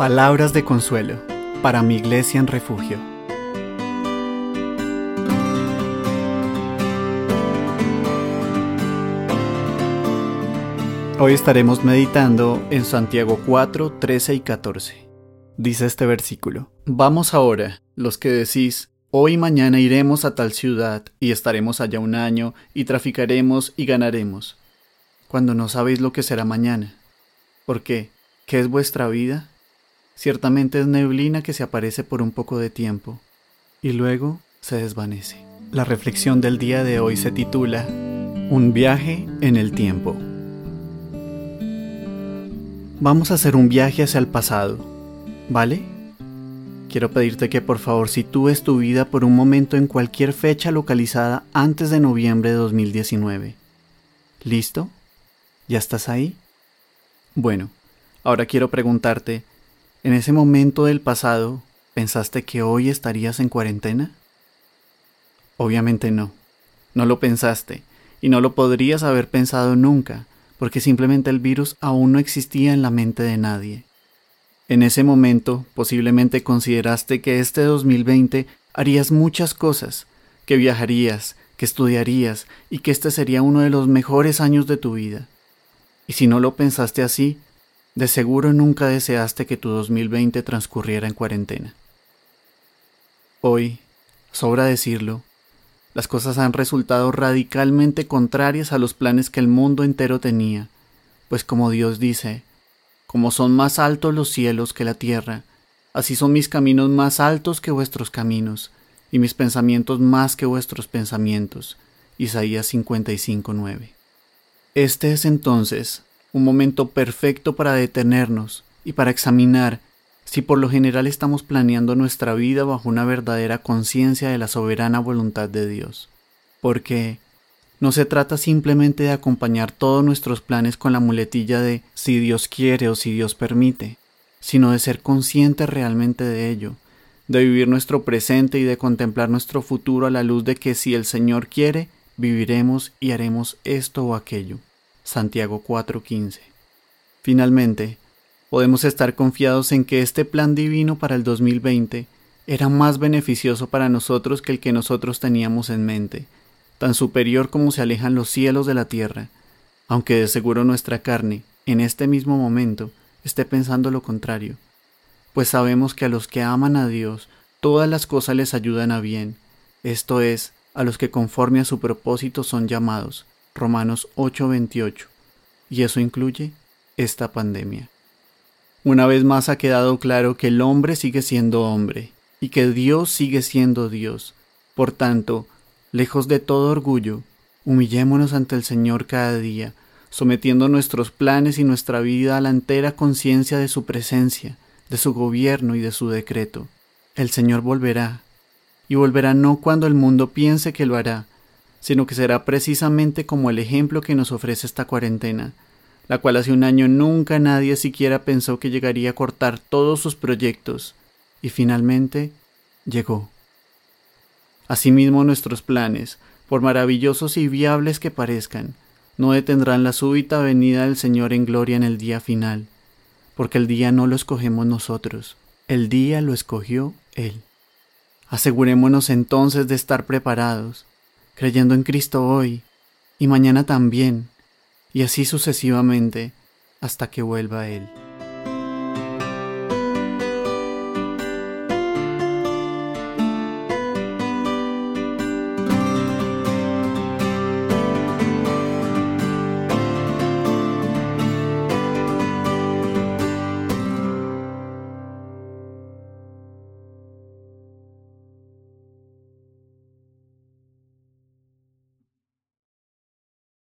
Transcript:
Palabras de consuelo para mi iglesia en refugio. Hoy estaremos meditando en Santiago 4, 13 y 14. Dice este versículo, Vamos ahora, los que decís, hoy y mañana iremos a tal ciudad y estaremos allá un año y traficaremos y ganaremos, cuando no sabéis lo que será mañana. ¿Por qué? ¿Qué es vuestra vida? Ciertamente es neblina que se aparece por un poco de tiempo y luego se desvanece. La reflexión del día de hoy se titula Un viaje en el tiempo. Vamos a hacer un viaje hacia el pasado, ¿vale? Quiero pedirte que por favor sitúes tu vida por un momento en cualquier fecha localizada antes de noviembre de 2019. ¿Listo? ¿Ya estás ahí? Bueno, ahora quiero preguntarte, ¿en ese momento del pasado pensaste que hoy estarías en cuarentena? Obviamente no, no lo pensaste y no lo podrías haber pensado nunca, porque simplemente el virus aún no existía en la mente de nadie. En ese momento posiblemente consideraste que este 2020 harías muchas cosas, que viajarías, que estudiarías y que este sería uno de los mejores años de tu vida. Y si no lo pensaste así, de seguro nunca deseaste que tu 2020 transcurriera en cuarentena. Hoy, sobra decirlo, las cosas han resultado radicalmente contrarias a los planes que el mundo entero tenía, pues como Dios dice, como son más altos los cielos que la tierra, así son mis caminos más altos que vuestros caminos, y mis pensamientos más que vuestros pensamientos. Isaías 55:9. Este es entonces un momento perfecto para detenernos y para examinar si por lo general estamos planeando nuestra vida bajo una verdadera conciencia de la soberana voluntad de Dios. Porque no se trata simplemente de acompañar todos nuestros planes con la muletilla de si Dios quiere o si Dios permite, sino de ser conscientes realmente de ello, de vivir nuestro presente y de contemplar nuestro futuro a la luz de que si el Señor quiere, viviremos y haremos esto o aquello. Santiago 4:15. Finalmente, podemos estar confiados en que este plan divino para el 2020 era más beneficioso para nosotros que el que nosotros teníamos en mente, tan superior como se alejan los cielos de la tierra, aunque de seguro nuestra carne, en este mismo momento, esté pensando lo contrario, pues sabemos que a los que aman a Dios, todas las cosas les ayudan a bien, esto es, a los que conforme a su propósito son llamados. Romanos 8:28. Y eso incluye esta pandemia. Una vez más ha quedado claro que el hombre sigue siendo hombre y que Dios sigue siendo Dios. Por tanto, lejos de todo orgullo, humillémonos ante el Señor cada día, sometiendo nuestros planes y nuestra vida a la entera conciencia de su presencia, de su gobierno y de su decreto. El Señor volverá, y volverá no cuando el mundo piense que lo hará, sino que será precisamente como el ejemplo que nos ofrece esta cuarentena, la cual hace un año nunca nadie siquiera pensó que llegaría a cortar todos sus proyectos, y finalmente llegó. Asimismo nuestros planes, por maravillosos y viables que parezcan, no detendrán la súbita venida del Señor en gloria en el día final, porque el día no lo escogemos nosotros, el día lo escogió Él. Asegurémonos entonces de estar preparados, creyendo en Cristo hoy y mañana también, y así sucesivamente hasta que vuelva Él.